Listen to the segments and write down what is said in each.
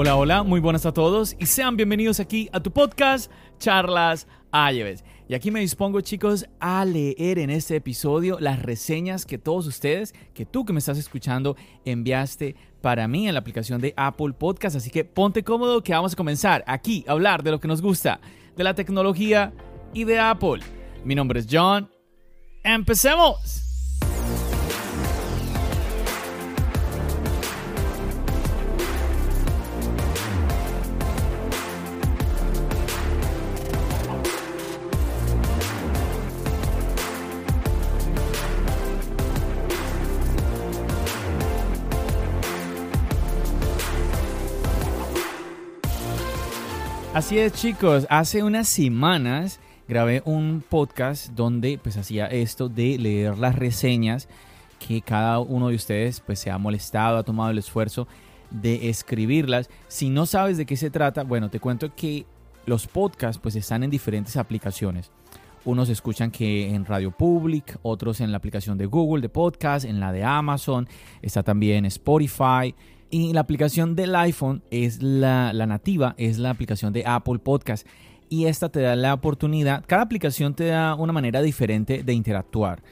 Hola, hola, muy buenas a todos y sean bienvenidos aquí a tu podcast Charlas Ayves. Y aquí me dispongo chicos a leer en este episodio las reseñas que todos ustedes, que tú que me estás escuchando, enviaste para mí en la aplicación de Apple Podcast. Así que ponte cómodo que vamos a comenzar aquí a hablar de lo que nos gusta, de la tecnología y de Apple. Mi nombre es John. ¡Empecemos! Así es chicos, hace unas semanas grabé un podcast donde pues hacía esto de leer las reseñas que cada uno de ustedes pues se ha molestado, ha tomado el esfuerzo de escribirlas. Si no sabes de qué se trata, bueno, te cuento que los podcasts pues están en diferentes aplicaciones. Unos escuchan que en Radio Public, otros en la aplicación de Google de podcast, en la de Amazon, está también Spotify, y la aplicación del iPhone es la, nativa, es la aplicación de Apple Podcast. Y esta te da la oportunidad, cada aplicación te da una manera diferente de interactuar.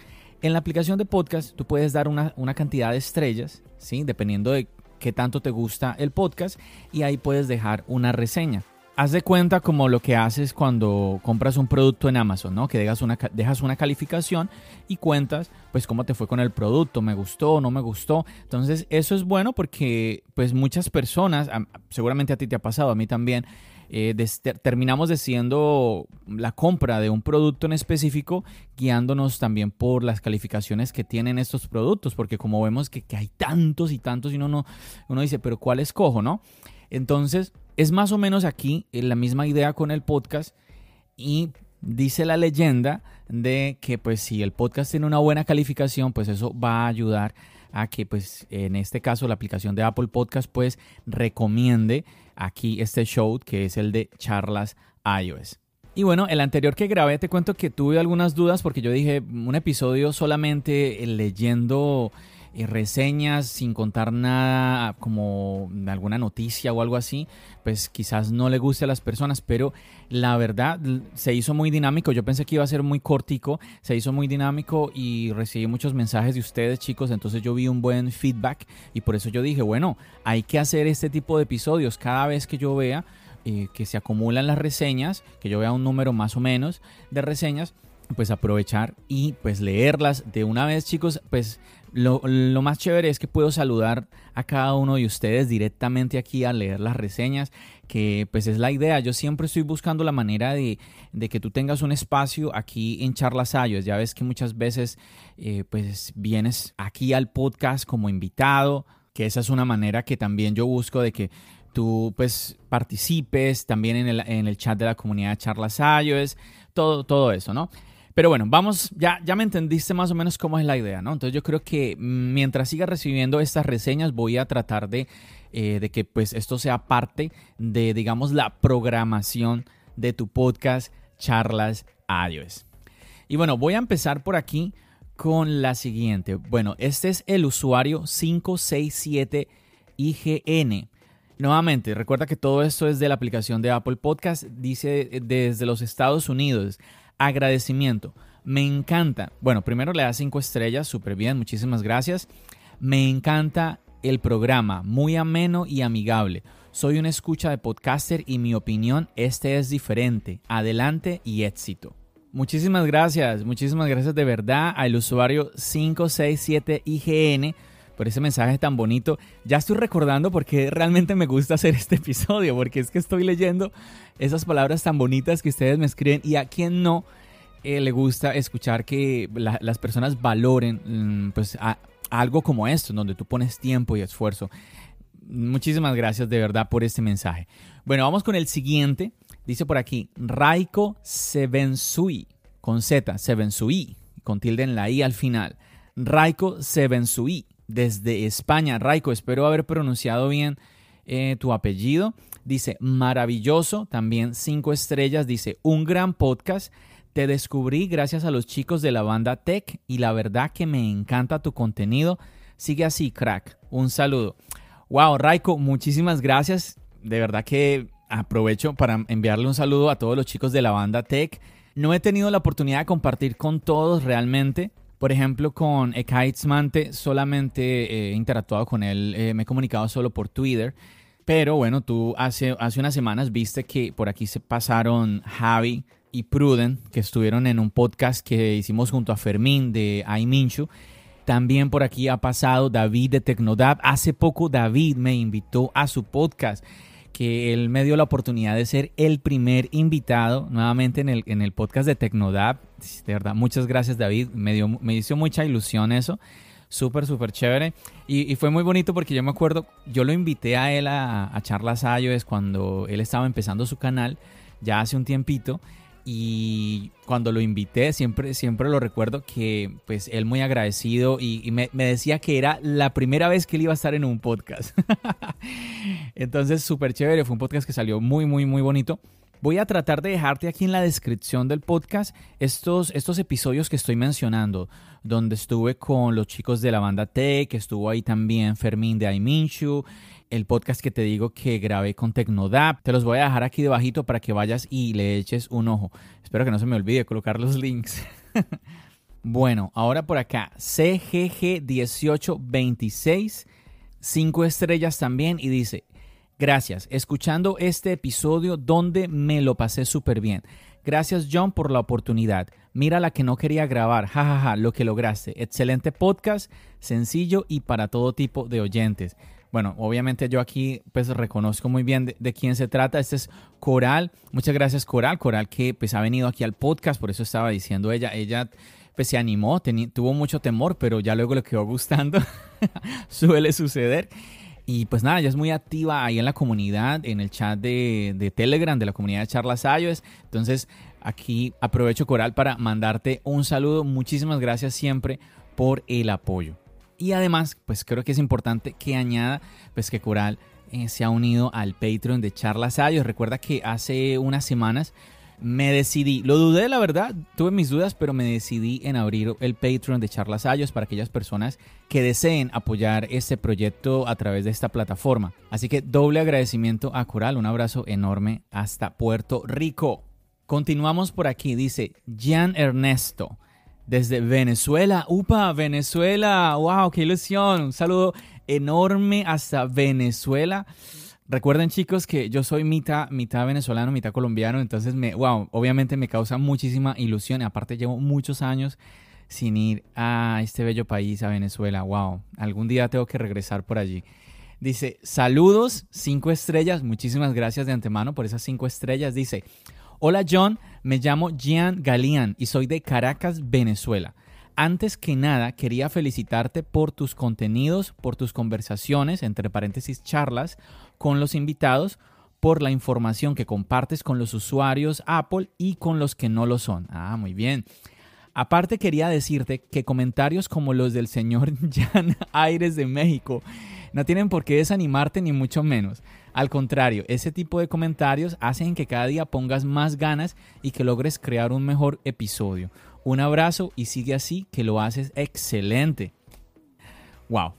En la aplicación de podcast tú puedes dar una, una cantidad de estrellas, ¿sí? dependiendo de qué tanto te gusta el podcast, y ahí puedes dejar una reseña haz de cuenta como lo que haces cuando compras un producto en Amazon, ¿no? Que dejas una, dejas una calificación y cuentas, pues, cómo te fue con el producto, me gustó, no me gustó. Entonces, eso es bueno porque, pues, muchas personas, seguramente a ti te ha pasado, a mí también, eh, terminamos decidiendo la compra de un producto en específico guiándonos también por las calificaciones que tienen estos productos, porque como vemos que, que hay tantos y tantos y uno, no, uno dice, pero ¿cuál escojo, no? Entonces, es más o menos aquí la misma idea con el podcast y dice la leyenda de que pues si el podcast tiene una buena calificación, pues eso va a ayudar a que pues en este caso la aplicación de Apple Podcast pues recomiende aquí este show que es el de charlas iOS. Y bueno, el anterior que grabé te cuento que tuve algunas dudas porque yo dije un episodio solamente leyendo reseñas sin contar nada como alguna noticia o algo así, pues quizás no le guste a las personas, pero la verdad se hizo muy dinámico. Yo pensé que iba a ser muy cortico, se hizo muy dinámico y recibí muchos mensajes de ustedes, chicos. Entonces yo vi un buen feedback y por eso yo dije, bueno, hay que hacer este tipo de episodios cada vez que yo vea eh, que se acumulan las reseñas, que yo vea un número más o menos de reseñas pues aprovechar y pues leerlas de una vez chicos pues lo, más chévere es que puedo saludar a cada uno de ustedes directamente aquí a leer las reseñas, que pues es la idea. Yo siempre estoy buscando la manera de, que tú tengas un espacio aquí en Charlas Ayos. Ya ves que muchas veces eh, pues vienes aquí al podcast como invitado, que esa es una manera que también yo busco de que tú pues participes también en el, en el chat de la comunidad Charlas Ayos, todo, todo eso, ¿no? Pero bueno, vamos, ya, ya me entendiste más o menos cómo es la idea, ¿no? Entonces yo creo que mientras siga recibiendo estas reseñas voy a tratar de, eh, de que pues esto sea parte de, digamos, la programación de tu podcast Charlas iOS. Y bueno, voy a empezar por aquí con la siguiente. Bueno, este es el usuario 567IGN. Nuevamente, recuerda que todo esto es de la aplicación de Apple Podcast, dice desde los Estados Unidos. Agradecimiento. Me encanta. Bueno, primero le da cinco estrellas, súper bien, muchísimas gracias. Me encanta el programa, muy ameno y amigable. Soy una escucha de podcaster y mi opinión, este es diferente. Adelante y éxito. Muchísimas gracias, muchísimas gracias de verdad al usuario 567IGN por ese mensaje tan bonito. Ya estoy recordando porque realmente me gusta hacer este episodio, porque es que estoy leyendo esas palabras tan bonitas que ustedes me escriben y a quien no eh, le gusta escuchar que las personas valoren mm, pues, algo como esto, donde tú pones tiempo y esfuerzo. Muchísimas gracias de verdad por este mensaje. Bueno, vamos con el siguiente. Dice por aquí, Raiko Sebensui, con Z, Sebensui, con tilde en la I al final. Raiko Sebensui, desde España. Raiko, espero haber pronunciado bien eh, tu apellido. Dice, maravilloso, también cinco estrellas. Dice, un gran podcast. Te descubrí gracias a los chicos de la banda Tech y la verdad que me encanta tu contenido. Sigue así, crack. Un saludo. Wow, Raiko, muchísimas gracias. De verdad que aprovecho para enviarle un saludo a todos los chicos de la banda Tech. No he tenido la oportunidad de compartir con todos realmente. Por ejemplo, con Ekaitzmante solamente he interactuado con él, eh, me he comunicado solo por Twitter. Pero bueno, tú hace, hace unas semanas viste que por aquí se pasaron Javi y Pruden, que estuvieron en un podcast que hicimos junto a Fermín de iMinchu. También por aquí ha pasado David de Tecnodab. Hace poco David me invitó a su podcast que él me dio la oportunidad de ser el primer invitado nuevamente en el, en el podcast de Tecnodab. De verdad, muchas gracias David, me, dio, me hizo mucha ilusión eso. Súper, súper chévere. Y, fue muy bonito porque yo me acuerdo, yo lo invité a él a, a Charlas iOS cuando él estaba empezando su canal, ya hace un tiempito y cuando lo invité siempre, siempre lo recuerdo que pues él muy agradecido y, me, decía que era la primera vez que él iba a estar en un podcast. Entonces súper chévere, fue un podcast que salió muy muy muy bonito. Voy a tratar de dejarte aquí en la descripción del podcast estos, estos episodios que estoy mencionando, donde estuve con los chicos de la banda T, que estuvo ahí también Fermín de Aiminchu, el podcast que te digo que grabé con Tecnodap. Te los voy a dejar aquí debajito para que vayas y le eches un ojo. Espero que no se me olvide colocar los links. bueno, ahora por acá, CGG1826, 5 estrellas también y dice, gracias, escuchando este episodio donde me lo pasé súper bien. Gracias John por la oportunidad. Mira la que no quería grabar, jajaja, ja, ja, lo que lograste. Excelente podcast, sencillo y para todo tipo de oyentes. Bueno, obviamente yo aquí pues reconozco muy bien de, quién se trata. Este es Coral. Muchas gracias Coral. Coral que pues ha venido aquí al podcast, por eso estaba diciendo ella. Ella pues se animó, tuvo mucho temor, pero ya luego le quedó gustando. Suele suceder. Y pues nada, ella es muy activa ahí en la comunidad, en el chat de, Telegram, de la comunidad de Charlas iOS. Entonces aquí aprovecho Coral para mandarte un saludo. Muchísimas gracias siempre por el apoyo. Y además, pues creo que es importante que añada pues que Coral eh, se ha unido al Patreon de Charlas Ayos. Recuerda que hace unas semanas me decidí, lo dudé la verdad, tuve mis dudas, pero me decidí en abrir el Patreon de Charlas Ayos para aquellas personas que deseen apoyar este proyecto a través de esta plataforma. Así que doble agradecimiento a Coral, un abrazo enorme hasta Puerto Rico. Continuamos por aquí, dice Gian Ernesto desde Venezuela. ¡Upa! Venezuela. ¡Wow! ¡Qué ilusión! Un saludo enorme hasta Venezuela. Recuerden chicos que yo soy mitad, mitad venezolano, mitad colombiano, entonces me, wow, obviamente me causa muchísima ilusión. Aparte llevo muchos años sin ir a este bello país, a Venezuela. Wow, algún día tengo que regresar por allí. Dice, saludos, cinco estrellas, muchísimas gracias de antemano por esas cinco estrellas. Dice, Hola John, me llamo Gian Galian y soy de Caracas, Venezuela. Antes que nada, quería felicitarte por tus contenidos, por tus conversaciones, entre paréntesis charlas, con los invitados, por la información que compartes con los usuarios Apple y con los que no lo son. Ah, muy bien. Aparte quería decirte que comentarios como los del señor Jan Aires de México no tienen por qué desanimarte ni mucho menos. Al contrario, ese tipo de comentarios hacen que cada día pongas más ganas y que logres crear un mejor episodio. Un abrazo y sigue así, que lo haces excelente. ¡Wow!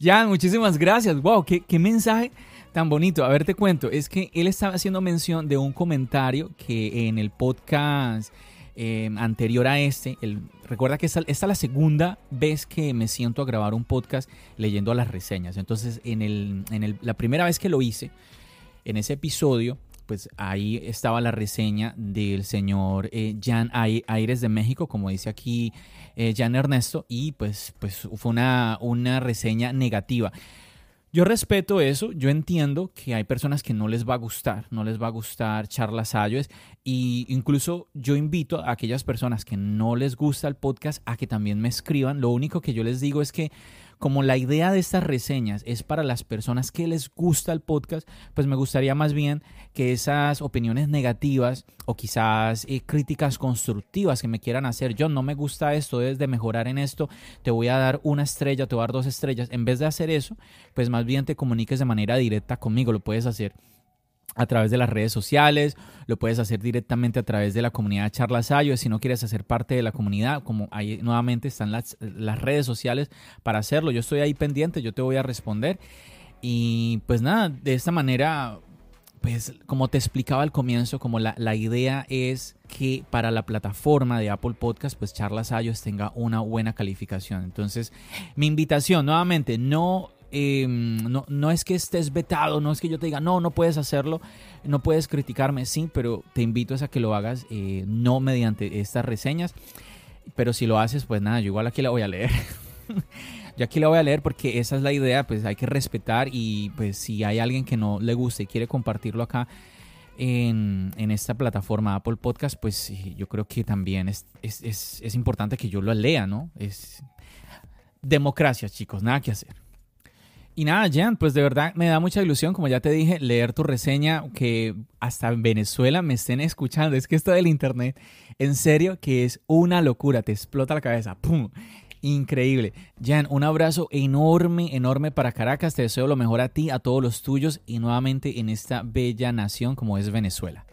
ya, muchísimas gracias. ¡Wow! ¿qué, ¡Qué mensaje! tan bonito. A ver, te cuento, es que él estaba haciendo mención de un comentario que en el podcast eh, anterior a este, el, recuerda que esta, es la segunda vez que me siento a grabar un podcast leyendo las reseñas. Entonces, en, el, en la primera vez que lo hice, en ese episodio, pues ahí estaba la reseña del señor eh, Jan Aires de México, como dice aquí eh, Jan Ernesto, y pues, pues fue una, una reseña negativa. Yo respeto eso, yo entiendo que hay personas que no les va a gustar, no les va a gustar charlas ayos y incluso yo invito a aquellas personas que no les gusta el podcast a que también me escriban. Lo único que yo les digo es que como la idea de estas reseñas es para las personas que les gusta el podcast, pues me gustaría más bien que esas opiniones negativas o quizás eh, críticas constructivas que me quieran hacer, yo no me gusta esto, es de mejorar en esto, te voy a dar una estrella, te voy a dar dos estrellas, en vez de hacer eso, pues más bien te comuniques de manera directa conmigo, lo puedes hacer a través de las redes sociales, lo puedes hacer directamente a través de la comunidad Charlas Ayo. Si no quieres hacer parte de la comunidad, como ahí nuevamente están las, las redes sociales para hacerlo. Yo estoy ahí pendiente, yo te voy a responder. Y pues nada, de esta manera, pues como te explicaba al comienzo, como la, la idea es que para la plataforma de Apple Podcast, pues Charlas Ayos tenga una buena calificación. Entonces, mi invitación nuevamente, no Em, no, no es que estés vetado, no es que yo te diga, no, no puedes hacerlo, no puedes criticarme, sí, pero te invito a que lo hagas eh, no mediante estas reseñas, pero si lo haces, pues nada, yo igual aquí la voy a leer. yo aquí la voy a leer porque esa es la idea, pues hay que respetar y pues si hay alguien que no le guste y quiere compartirlo acá en, en esta plataforma Apple Podcast, pues yo creo que también es, es, es, es importante que yo lo lea, ¿no? Es democracia, chicos, nada que hacer. Y nada, Jan, pues de verdad me da mucha ilusión, como ya te dije, leer tu reseña, que hasta en Venezuela me estén escuchando. Es que esto del Internet, en serio, que es una locura, te explota la cabeza. ¡Pum! Increíble. Jan, un abrazo enorme, enorme para Caracas. Te deseo lo mejor a ti, a todos los tuyos y nuevamente en esta bella nación como es Venezuela.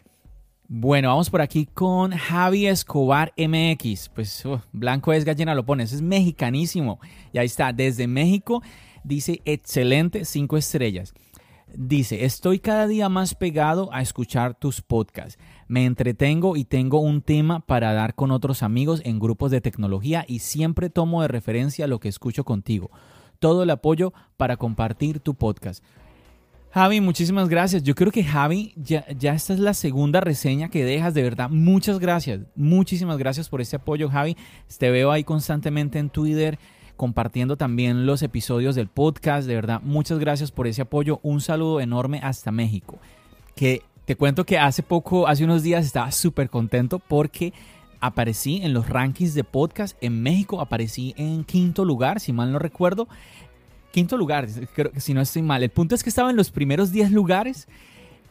Bueno, vamos por aquí con Javi Escobar MX. Pues blanco es gallina, lo pones, es mexicanísimo. Y ahí está, desde México Dice, excelente, cinco estrellas. Dice, estoy cada día más pegado a escuchar tus podcasts. Me entretengo y tengo un tema para dar con otros amigos en grupos de tecnología y siempre tomo de referencia lo que escucho contigo. Todo el apoyo para compartir tu podcast. Javi, muchísimas gracias. Yo creo que Javi, ya, ya, esta es la segunda reseña que dejas, de verdad. Muchas gracias. Muchísimas gracias por este apoyo, Javi. Te veo ahí constantemente en Twitter compartiendo también los episodios del podcast. De verdad, muchas gracias por ese apoyo. Un saludo enorme hasta México. Que te cuento que hace poco, hace unos días, estaba súper contento porque aparecí en los rankings de podcast en México. Aparecí en quinto lugar, si mal no recuerdo. Quinto lugar, creo que si no estoy mal. El punto es que estaba en los primeros 10 lugares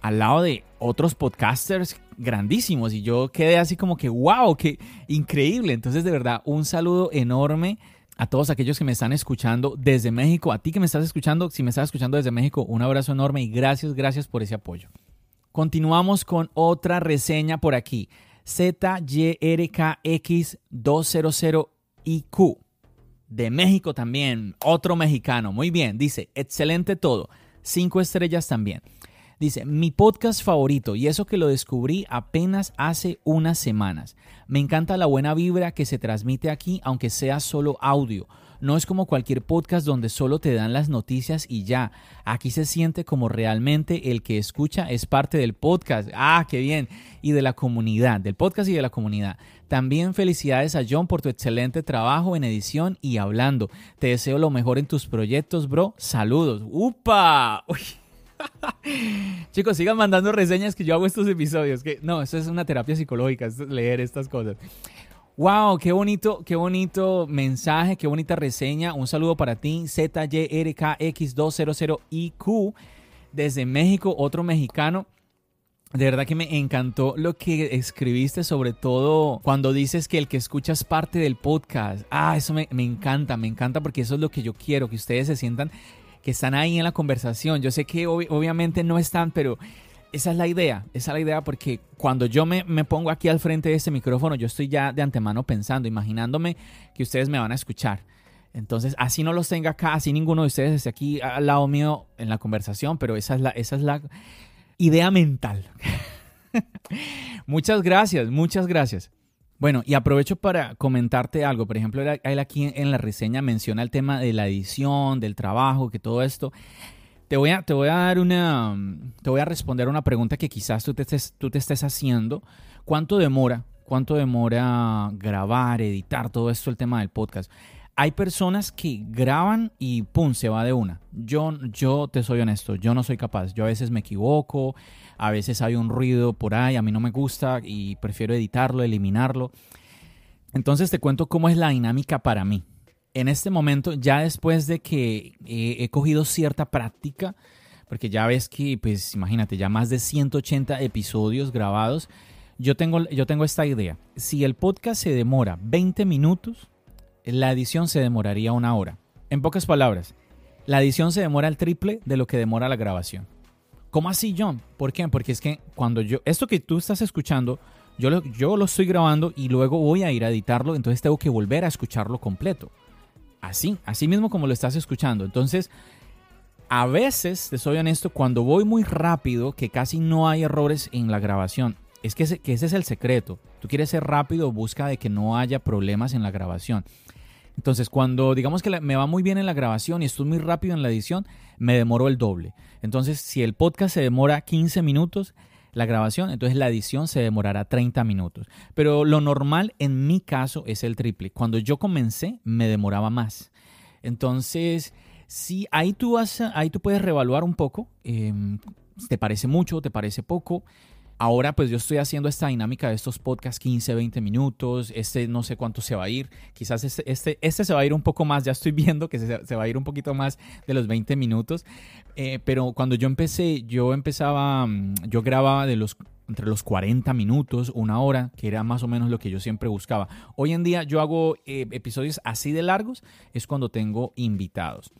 al lado de otros podcasters grandísimos y yo quedé así como que wow, qué increíble. Entonces de verdad un saludo enorme a todos aquellos que me están escuchando desde México, a ti que me estás escuchando, si me estás escuchando desde México, un abrazo enorme y gracias, gracias por ese apoyo. Continuamos con otra reseña por aquí. ZYRKX200IQ. De México también, otro mexicano. Muy bien, dice, excelente todo. Cinco estrellas también. Dice, mi podcast favorito, y eso que lo descubrí apenas hace unas semanas. Me encanta la buena vibra que se transmite aquí, aunque sea solo audio. No es como cualquier podcast donde solo te dan las noticias y ya. Aquí se siente como realmente el que escucha es parte del podcast. Ah, qué bien. Y de la comunidad, del podcast y de la comunidad. También felicidades a John por tu excelente trabajo en edición y hablando. Te deseo lo mejor en tus proyectos, bro. Saludos. ¡Upa! Uy. Chicos, sigan mandando reseñas que yo hago estos episodios. Que no, esto es una terapia psicológica, leer estas cosas. Wow, qué bonito, qué bonito mensaje, qué bonita reseña. Un saludo para ti, ZYRKX200IQ, desde México, otro mexicano. De verdad que me encantó lo que escribiste, sobre todo cuando dices que el que escucha es parte del podcast. Ah, eso me, me encanta, me encanta porque eso es lo que yo quiero, que ustedes se sientan que están ahí en la conversación. Yo sé que obviamente no están, pero esa es la idea, esa es la idea porque cuando yo me, pongo aquí al frente de este micrófono, yo estoy ya de antemano pensando, imaginándome que ustedes me van a escuchar. Entonces, así no los tenga acá, así ninguno de ustedes esté aquí al lado mío en la conversación, pero esa es la, esa es la idea mental. muchas gracias, muchas gracias. Bueno, y aprovecho para comentarte algo. Por ejemplo, él aquí en la reseña menciona el tema de la edición, del trabajo, que todo esto. Te voy a, te voy a dar una. Te voy a responder una pregunta que quizás tú te estés, tú te estés haciendo. ¿Cuánto demora? ¿Cuánto demora grabar, editar todo esto, el tema del podcast? Hay personas que graban y pum, se va de una. Yo, yo te soy honesto, yo no soy capaz. Yo a veces me equivoco, a veces hay un ruido por ahí, a mí no me gusta y prefiero editarlo, eliminarlo. Entonces te cuento cómo es la dinámica para mí. En este momento, ya después de que he cogido cierta práctica, porque ya ves que, pues imagínate, ya más de 180 episodios grabados, yo tengo, yo tengo esta idea. Si el podcast se demora 20 minutos, la edición se demoraría una hora. En pocas palabras, la edición se demora el triple de lo que demora la grabación. ¿Cómo así, John? ¿Por qué? Porque es que cuando yo, esto que tú estás escuchando, yo lo, yo lo estoy grabando y luego voy a ir a editarlo, entonces tengo que volver a escucharlo completo. Así, así mismo como lo estás escuchando. Entonces, a veces, te soy honesto, cuando voy muy rápido, que casi no hay errores en la grabación, es que ese, que ese es el secreto. Tú quieres ser rápido, busca de que no haya problemas en la grabación. Entonces, cuando digamos que me va muy bien en la grabación y estoy muy rápido en la edición, me demoro el doble. Entonces, si el podcast se demora 15 minutos, la grabación, entonces la edición se demorará 30 minutos. Pero lo normal en mi caso es el triple. Cuando yo comencé, me demoraba más. Entonces, sí, ahí tú, vas, ahí tú puedes reevaluar un poco. Em, ¿Te parece mucho? ¿Te parece poco? Ahora pues yo estoy haciendo esta dinámica de estos podcasts 15, 20 minutos, este no sé cuánto se va a ir, quizás este, este, este se va a ir un poco más, ya estoy viendo que se, va a ir un poquito más de los 20 minutos, eh, pero cuando yo empecé, yo empezaba, mm, yo grababa de los entre los 40 minutos, una hora, que era más o menos lo que yo siempre buscaba. Hoy en día yo hago eh, episodios así de largos, es cuando tengo invitados.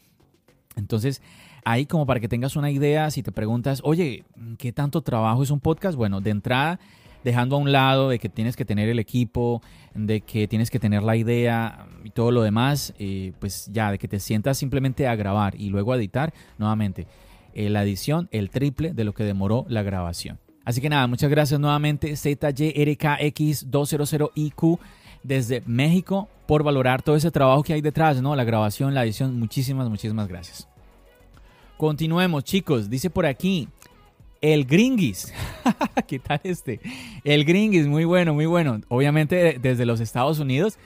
Entonces, ahí como para que tengas una idea, si te preguntas, oye, ¿qué tanto trabajo es un podcast? Bueno, de entrada, dejando a un lado de que tienes que tener el equipo, de que tienes que tener la idea y todo lo demás, eh, pues ya, de que te sientas simplemente a grabar y luego a editar, nuevamente, eh, la edición, el triple de lo que demoró la grabación. Así que nada, muchas gracias nuevamente ZYRKX200IQ desde México por valorar todo ese trabajo que hay detrás, ¿no? La grabación, la edición, muchísimas, muchísimas gracias. Continuemos, chicos. Dice por aquí, el Gringis. ¿Qué tal este? El Gringis, muy bueno, muy bueno. Obviamente desde los Estados Unidos.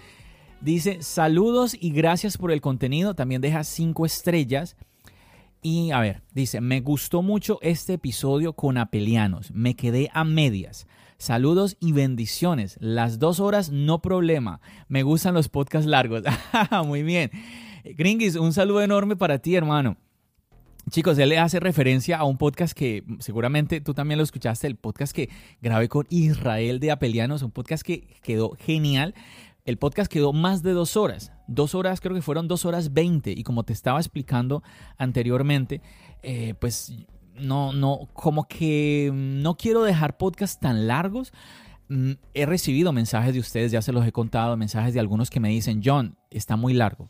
Dice, saludos y gracias por el contenido. También deja cinco estrellas. Y a ver, dice, me gustó mucho este episodio con Apelianos. Me quedé a medias. Saludos y bendiciones. Las dos horas, no problema. Me gustan los podcasts largos. muy bien. Gringis, un saludo enorme para ti, hermano. Chicos, él hace referencia a un podcast que seguramente tú también lo escuchaste, el podcast que grabé con Israel de Apelianos, un podcast que quedó genial. El podcast quedó más de dos horas, dos horas, creo que fueron dos horas veinte, y como te estaba explicando anteriormente, eh, pues no, no, como que no quiero dejar podcasts tan largos. Mm, he recibido mensajes de ustedes, ya se los he contado, mensajes de algunos que me dicen, John, está muy largo.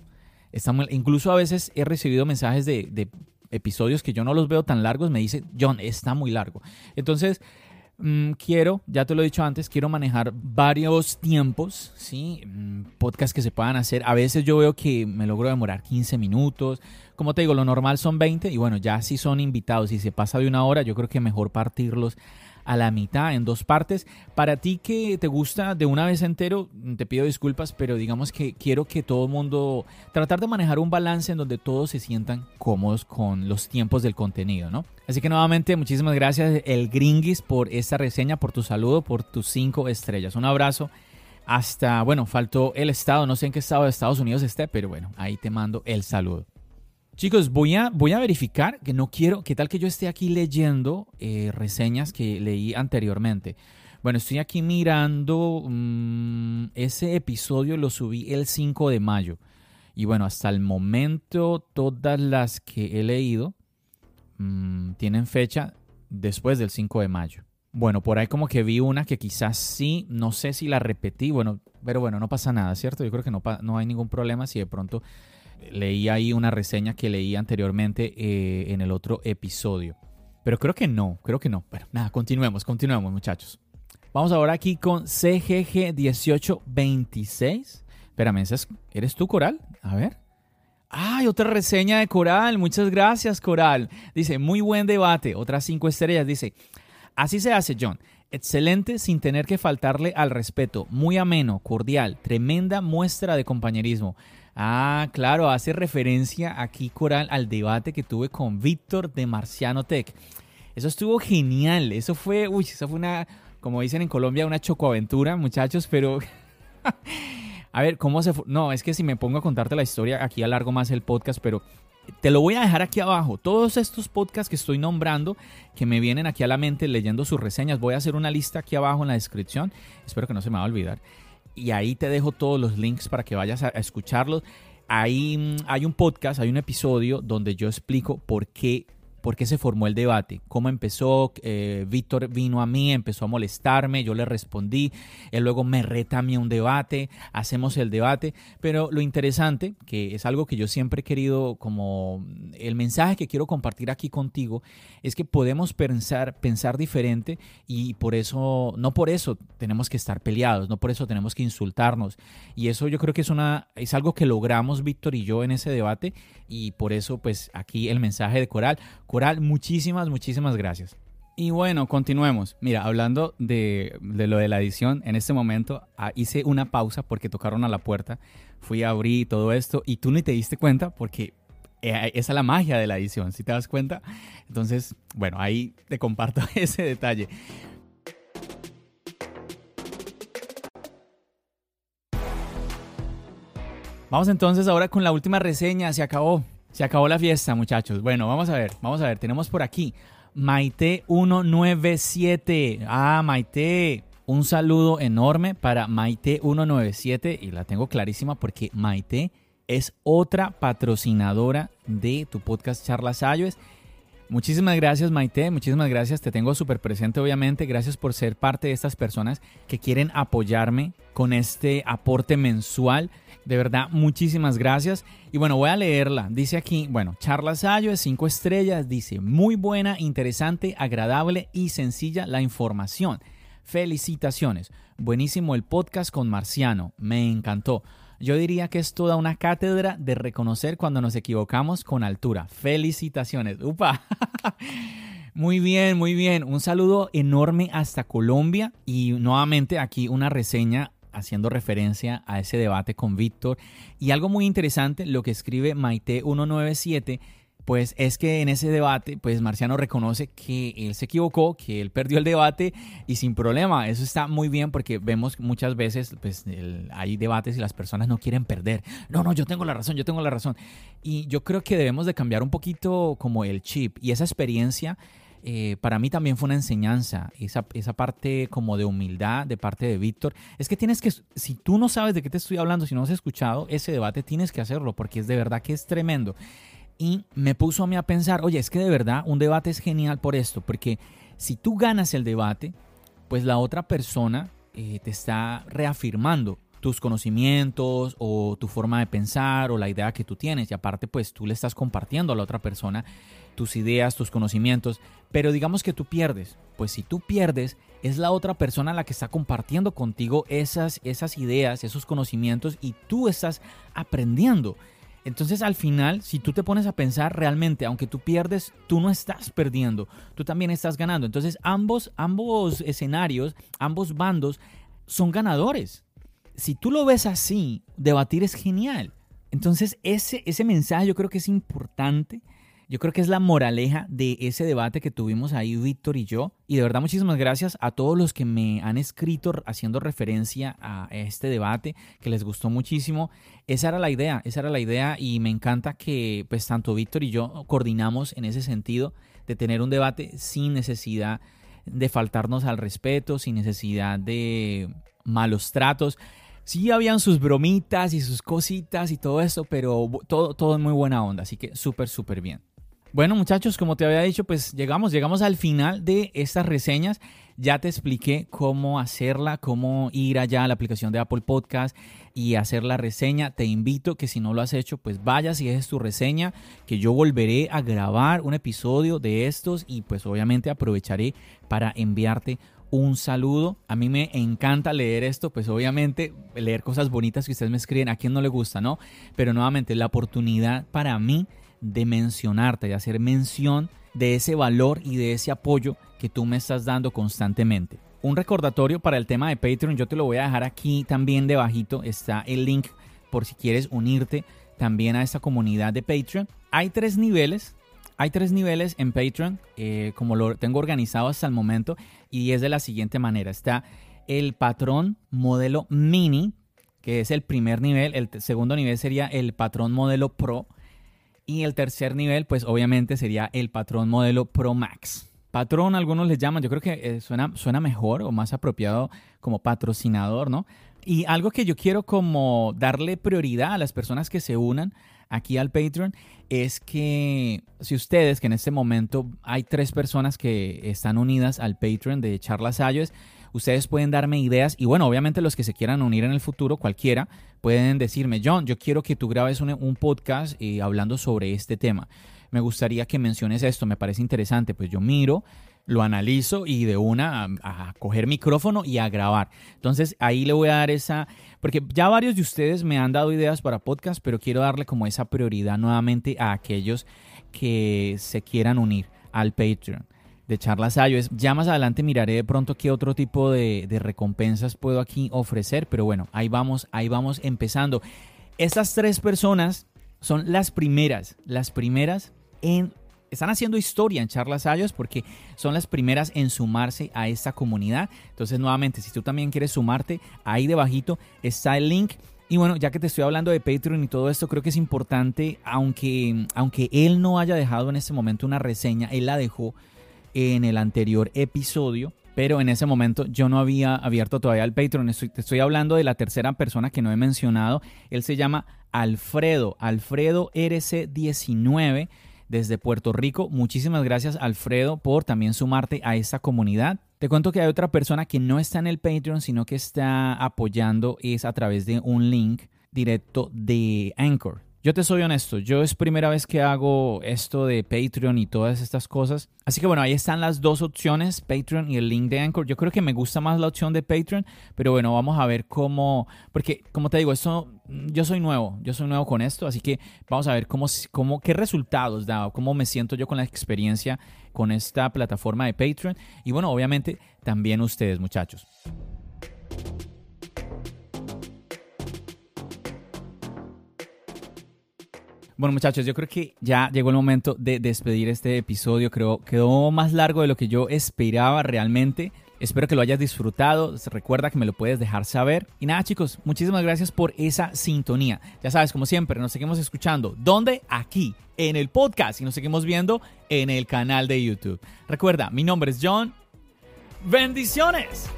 Está incluso a veces he recibido mensajes de, de episodios que yo no los veo tan largos, me dice, John, está muy largo. Entonces, mm, quiero, ya te lo he dicho antes, quiero manejar varios tiempos, ¿sí? Mm, podcasts que se puedan hacer. A veces yo veo que me logro demorar 15 minutos. Como te digo, lo normal son 20 y bueno, ya si son invitados y se pasa de una hora, yo creo que mejor partirlos a la mitad, en dos partes. Para ti que te gusta de una vez entero, te pido disculpas, pero digamos que quiero que todo el mundo, tratar de manejar un balance en donde todos se sientan cómodos con los tiempos del contenido, ¿no? Así que nuevamente, muchísimas gracias, el Gringis, por esta reseña, por tu saludo, por tus cinco estrellas. Un abrazo. Hasta, bueno, faltó el estado, no sé en qué estado de Estados Unidos esté, pero bueno, ahí te mando el saludo. Chicos, voy a, voy a verificar que no quiero, que tal que yo esté aquí leyendo eh, reseñas que leí anteriormente. Bueno, estoy aquí mirando, mm, ese episodio lo subí el 5 de mayo. Y bueno, hasta el momento todas las que he leído mm, tienen fecha después del 5 de mayo. Bueno, por ahí como que vi una que quizás sí, no sé si la repetí, bueno, pero bueno, no pasa nada, ¿cierto? Yo creo que no, no hay ningún problema si de pronto leí ahí una reseña que leí anteriormente eh, en el otro episodio. Pero creo que no, creo que no. Pero nada, continuemos, continuemos muchachos. Vamos ahora aquí con CGG1826. Espérame, ¿eres tú, Coral? A ver. ¡Ay, otra reseña de Coral! Muchas gracias, Coral. Dice, muy buen debate. Otras cinco estrellas. Dice, Así se hace, John. Excelente sin tener que faltarle al respeto. Muy ameno, cordial, tremenda muestra de compañerismo. Ah, claro, hace referencia aquí, Coral, al debate que tuve con Víctor de Marciano Tech. Eso estuvo genial. Eso fue, uy, eso fue una, como dicen en Colombia, una chocoaventura, muchachos, pero... a ver, ¿cómo se fue? No, es que si me pongo a contarte la historia, aquí alargo más el podcast, pero te lo voy a dejar aquí abajo. Todos estos podcasts que estoy nombrando, que me vienen aquí a la mente leyendo sus reseñas, voy a hacer una lista aquí abajo en la descripción. Espero que no se me va a olvidar. Y ahí te dejo todos los links para que vayas a escucharlos. Ahí mm, hay un podcast, hay un episodio donde yo explico por qué por qué se formó el debate, cómo empezó, eh, Víctor vino a mí, empezó a molestarme, yo le respondí, él luego me reta a mí un debate, hacemos el debate, pero lo interesante, que es algo que yo siempre he querido, como el mensaje que quiero compartir aquí contigo, es que podemos pensar, pensar diferente y por eso, no por eso tenemos que estar peleados, no por eso tenemos que insultarnos, y eso yo creo que es, una, es algo que logramos Víctor y yo en ese debate, y por eso pues aquí el mensaje de Coral, Coral, muchísimas, muchísimas gracias. Y bueno, continuemos. Mira, hablando de, lo de la edición, en este momento ah, hice una pausa porque tocaron a la puerta, fui a abrir todo esto y tú ni te diste cuenta porque eh, esa es la magia de la edición, si te das cuenta. Entonces, bueno, ahí te comparto ese detalle. Vamos entonces ahora con la última reseña, se acabó. Se acabó la fiesta, muchachos. Bueno, vamos a ver, vamos a ver. Tenemos por aquí Maite 197. Ah, Maite. Un saludo enorme para Maite 197 y la tengo clarísima porque Maite es otra patrocinadora de tu podcast Charlas Ayues. Muchísimas gracias Maite, muchísimas gracias, te tengo súper presente obviamente, gracias por ser parte de estas personas que quieren apoyarme con este aporte mensual de verdad, muchísimas gracias. Y bueno, voy a leerla. Dice aquí, bueno, Charla Sayo es 5 estrellas. Dice, muy buena, interesante, agradable y sencilla la información. Felicitaciones. Buenísimo el podcast con Marciano. Me encantó. Yo diría que es toda una cátedra de reconocer cuando nos equivocamos con altura. Felicitaciones. Upa. Muy bien, muy bien. Un saludo enorme hasta Colombia y nuevamente aquí una reseña haciendo referencia a ese debate con Víctor. Y algo muy interesante, lo que escribe Maite 197, pues es que en ese debate, pues Marciano reconoce que él se equivocó, que él perdió el debate y sin problema. Eso está muy bien porque vemos muchas veces, pues hay debates y las personas no quieren perder. No, no, yo tengo la razón, yo tengo la razón. Y yo creo que debemos de cambiar un poquito como el chip y esa experiencia eh, para mí también fue una enseñanza, esa, esa parte como de humildad de parte de Víctor. Es que tienes que, si tú no sabes de qué te estoy hablando, si no has escuchado ese debate, tienes que hacerlo porque es de verdad que es tremendo. Y me puso a mí a pensar, oye, es que de verdad un debate es genial por esto, porque si tú ganas el debate, pues la otra persona eh, te está reafirmando tus conocimientos o tu forma de pensar o la idea que tú tienes y aparte pues tú le estás compartiendo a la otra persona tus ideas, tus conocimientos, pero digamos que tú pierdes, pues si tú pierdes es la otra persona la que está compartiendo contigo esas esas ideas, esos conocimientos y tú estás aprendiendo. Entonces al final, si tú te pones a pensar realmente, aunque tú pierdes, tú no estás perdiendo, tú también estás ganando. Entonces ambos, ambos escenarios, ambos bandos son ganadores si tú lo ves así, debatir es genial. Entonces, ese, ese mensaje yo creo que es importante. Yo creo que es la moraleja de ese debate que tuvimos ahí Víctor y yo. Y de verdad muchísimas gracias a todos los que me han escrito haciendo referencia a este debate, que les gustó muchísimo. Esa era la idea, esa era la idea y me encanta que pues tanto Víctor y yo coordinamos en ese sentido de tener un debate sin necesidad de faltarnos al respeto, sin necesidad de malos tratos sí habían sus bromitas y sus cositas y todo eso, pero todo, todo en muy buena onda, así que súper, súper bien. Bueno muchachos, como te había dicho, pues llegamos, llegamos al final de estas reseñas. Ya te expliqué cómo hacerla, cómo ir allá a la aplicación de Apple Podcast y hacer la reseña. Te invito que si no lo has hecho, pues vayas y dejes tu reseña, que yo volveré a grabar un episodio de estos y pues obviamente aprovecharé para enviarte un saludo. A mí me encanta leer esto, pues obviamente leer cosas bonitas que ustedes me escriben, a quien no le gusta, ¿no? Pero nuevamente la oportunidad para mí de mencionarte, de hacer mención de ese valor y de ese apoyo que tú me estás dando constantemente. Un recordatorio para el tema de Patreon, yo te lo voy a dejar aquí también debajito, está el link por si quieres unirte también a esta comunidad de Patreon. Hay tres niveles, hay tres niveles en Patreon, eh, como lo tengo organizado hasta el momento, y es de la siguiente manera. Está el patrón modelo mini, que es el primer nivel. El segundo nivel sería el patrón modelo pro. Y el tercer nivel, pues obviamente sería el patrón modelo Pro Max. Patrón, algunos les llaman, yo creo que eh, suena, suena mejor o más apropiado como patrocinador, ¿no? Y algo que yo quiero como darle prioridad a las personas que se unan aquí al Patreon es que si ustedes, que en este momento hay tres personas que están unidas al Patreon de Charlas Ayos, ustedes pueden darme ideas y bueno, obviamente los que se quieran unir en el futuro, cualquiera, pueden decirme, John, yo quiero que tú grabes un, podcast eh, hablando sobre este tema. Me gustaría que menciones esto, me parece interesante. Pues yo miro, lo analizo y de una a, coger micrófono y a grabar. Entonces ahí le voy a dar esa, porque ya varios de ustedes me han dado ideas para podcast, pero quiero darle como esa prioridad nuevamente a aquellos que se quieran unir al Patreon de Charlas Ayos. Ya más adelante miraré de pronto qué otro tipo de, de, recompensas puedo aquí ofrecer, pero bueno, ahí vamos, ahí vamos empezando. Estas tres personas son las primeras, las primeras en están haciendo historia en Charlas Ayos porque son las primeras en sumarse a esta comunidad. Entonces, nuevamente, si tú también quieres sumarte, ahí debajito está el link. Y bueno, ya que te estoy hablando de Patreon y todo esto, creo que es importante, aunque, aunque él no haya dejado en este momento una reseña, él la dejó en el anterior episodio, pero en ese momento yo no había abierto todavía el Patreon. Estoy, te estoy hablando de la tercera persona que no he mencionado. Él se llama Alfredo, Alfredo RC19 desde Puerto Rico. Muchísimas gracias Alfredo por también sumarte a esta comunidad. Te cuento que hay otra persona que no está en el Patreon, sino que está apoyando es a través de un link directo de Anchor. Yo te soy honesto, yo es primera vez que hago esto de Patreon y todas estas cosas. Así que bueno, ahí están las dos opciones, Patreon y el link de Anchor. Yo creo que me gusta más la opción de Patreon, pero bueno, vamos a ver cómo, porque como te digo, esto, yo soy nuevo, yo soy nuevo con esto, así que vamos a ver cómo, cómo qué resultados da, cómo me siento yo con la experiencia con esta plataforma de Patreon. Y bueno, obviamente también ustedes, muchachos. Bueno, muchachos, yo creo que ya llegó el momento de despedir este episodio. Creo que quedó más largo de lo que yo esperaba realmente. Espero que lo hayas disfrutado. Recuerda que me lo puedes dejar saber. Y nada, chicos, muchísimas gracias por esa sintonía. Ya sabes, como siempre, nos seguimos escuchando. ¿Dónde? Aquí, en el podcast. Y nos seguimos viendo en el canal de YouTube. Recuerda, mi nombre es John. Bendiciones.